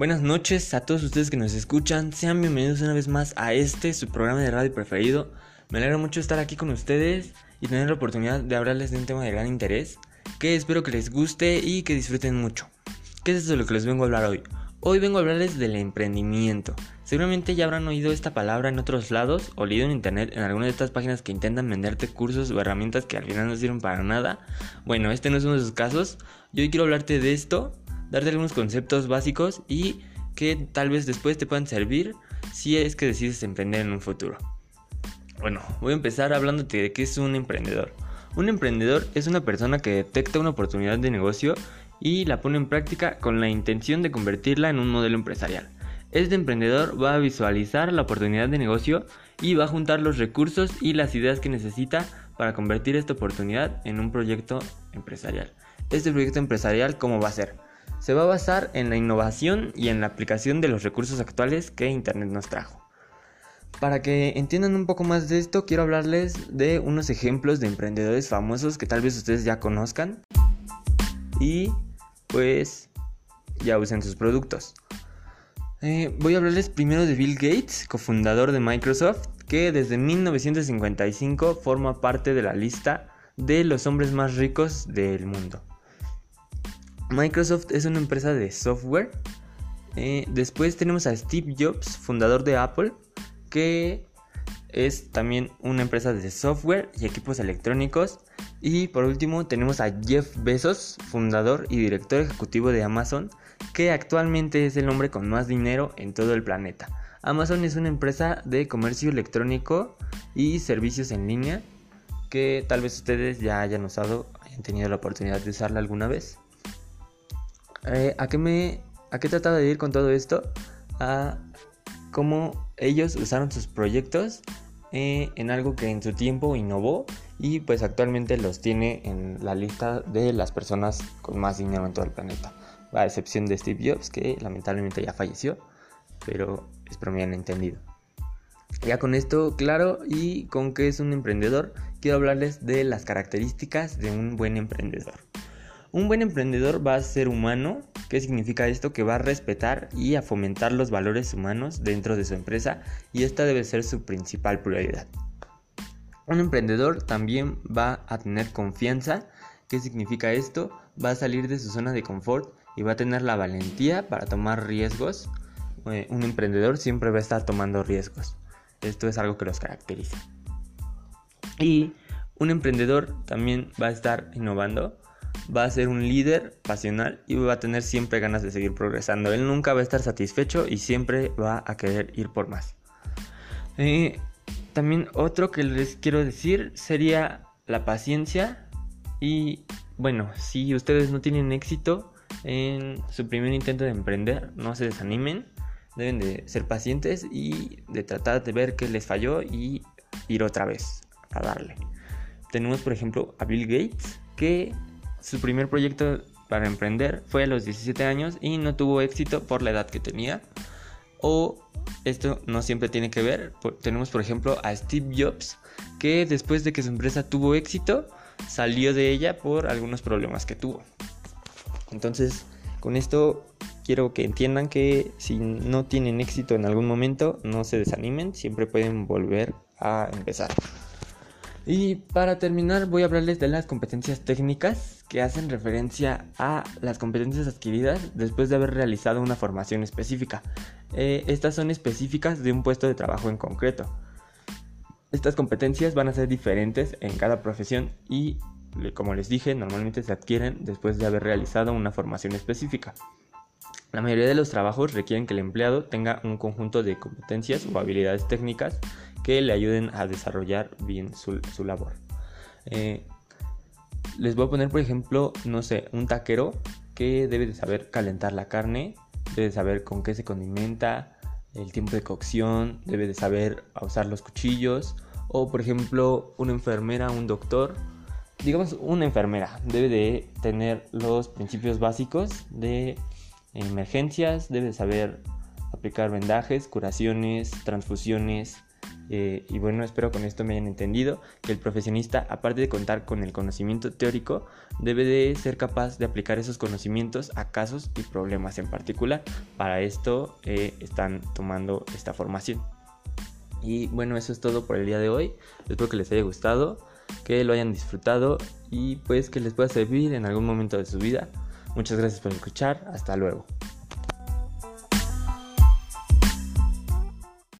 Buenas noches a todos ustedes que nos escuchan. Sean bienvenidos una vez más a este, su programa de radio preferido. Me alegra mucho estar aquí con ustedes y tener la oportunidad de hablarles de un tema de gran interés que espero que les guste y que disfruten mucho. ¿Qué es eso de lo que les vengo a hablar hoy? Hoy vengo a hablarles del emprendimiento. Seguramente ya habrán oído esta palabra en otros lados o leído en internet en alguna de estas páginas que intentan venderte cursos o herramientas que al final no sirven para nada. Bueno, este no es uno de esos casos. Yo hoy quiero hablarte de esto darte algunos conceptos básicos y que tal vez después te puedan servir si es que decides emprender en un futuro. Bueno, voy a empezar hablándote de qué es un emprendedor. Un emprendedor es una persona que detecta una oportunidad de negocio y la pone en práctica con la intención de convertirla en un modelo empresarial. Este emprendedor va a visualizar la oportunidad de negocio y va a juntar los recursos y las ideas que necesita para convertir esta oportunidad en un proyecto empresarial. Este proyecto empresarial, ¿cómo va a ser? Se va a basar en la innovación y en la aplicación de los recursos actuales que Internet nos trajo. Para que entiendan un poco más de esto, quiero hablarles de unos ejemplos de emprendedores famosos que tal vez ustedes ya conozcan y pues ya usen sus productos. Eh, voy a hablarles primero de Bill Gates, cofundador de Microsoft, que desde 1955 forma parte de la lista de los hombres más ricos del mundo. Microsoft es una empresa de software. Eh, después tenemos a Steve Jobs, fundador de Apple, que es también una empresa de software y equipos electrónicos. Y por último tenemos a Jeff Bezos, fundador y director ejecutivo de Amazon, que actualmente es el hombre con más dinero en todo el planeta. Amazon es una empresa de comercio electrónico y servicios en línea que tal vez ustedes ya hayan usado, hayan tenido la oportunidad de usarla alguna vez. Eh, ¿a, qué me, ¿A qué trataba de ir con todo esto? A cómo ellos usaron sus proyectos eh, en algo que en su tiempo innovó y pues actualmente los tiene en la lista de las personas con más dinero en todo el planeta. A excepción de Steve Jobs, que lamentablemente ya falleció, pero espero me hayan entendido. Ya con esto claro y con que es un emprendedor, quiero hablarles de las características de un buen emprendedor. Un buen emprendedor va a ser humano. ¿Qué significa esto? Que va a respetar y a fomentar los valores humanos dentro de su empresa y esta debe ser su principal prioridad. Un emprendedor también va a tener confianza. ¿Qué significa esto? Va a salir de su zona de confort y va a tener la valentía para tomar riesgos. Eh, un emprendedor siempre va a estar tomando riesgos. Esto es algo que los caracteriza. Y un emprendedor también va a estar innovando va a ser un líder pasional y va a tener siempre ganas de seguir progresando. Él nunca va a estar satisfecho y siempre va a querer ir por más. Eh, también otro que les quiero decir sería la paciencia. Y bueno, si ustedes no tienen éxito en su primer intento de emprender, no se desanimen. Deben de ser pacientes y de tratar de ver qué les falló y ir otra vez a darle. Tenemos por ejemplo a Bill Gates que su primer proyecto para emprender fue a los 17 años y no tuvo éxito por la edad que tenía. O esto no siempre tiene que ver. Tenemos por ejemplo a Steve Jobs que después de que su empresa tuvo éxito salió de ella por algunos problemas que tuvo. Entonces con esto quiero que entiendan que si no tienen éxito en algún momento no se desanimen, siempre pueden volver a empezar. Y para terminar voy a hablarles de las competencias técnicas que hacen referencia a las competencias adquiridas después de haber realizado una formación específica. Eh, estas son específicas de un puesto de trabajo en concreto. Estas competencias van a ser diferentes en cada profesión y, como les dije, normalmente se adquieren después de haber realizado una formación específica. La mayoría de los trabajos requieren que el empleado tenga un conjunto de competencias o habilidades técnicas que le ayuden a desarrollar bien su, labor. Eh, les voy a poner, por ejemplo, no sé, un taquero que debe de saber calentar la carne, debe de saber con qué se condimenta, el tiempo de cocción, debe de saber usar los cuchillos, o por ejemplo, una enfermera, un doctor, digamos una enfermera, debe de tener los principios básicos de emergencias, debe de saber aplicar vendajes, curaciones, transfusiones, Eh, y bueno, espero con esto me hayan entendido que el profesionista, aparte de contar con el conocimiento teórico, debe de ser capaz de aplicar esos conocimientos a casos y problemas en particular. Para esto eh, están tomando esta formación. Y bueno, eso es todo por el día de hoy. Espero que les haya gustado, que lo hayan disfrutado y pues que les pueda servir en algún momento de su vida. Muchas gracias por escuchar. Hasta luego.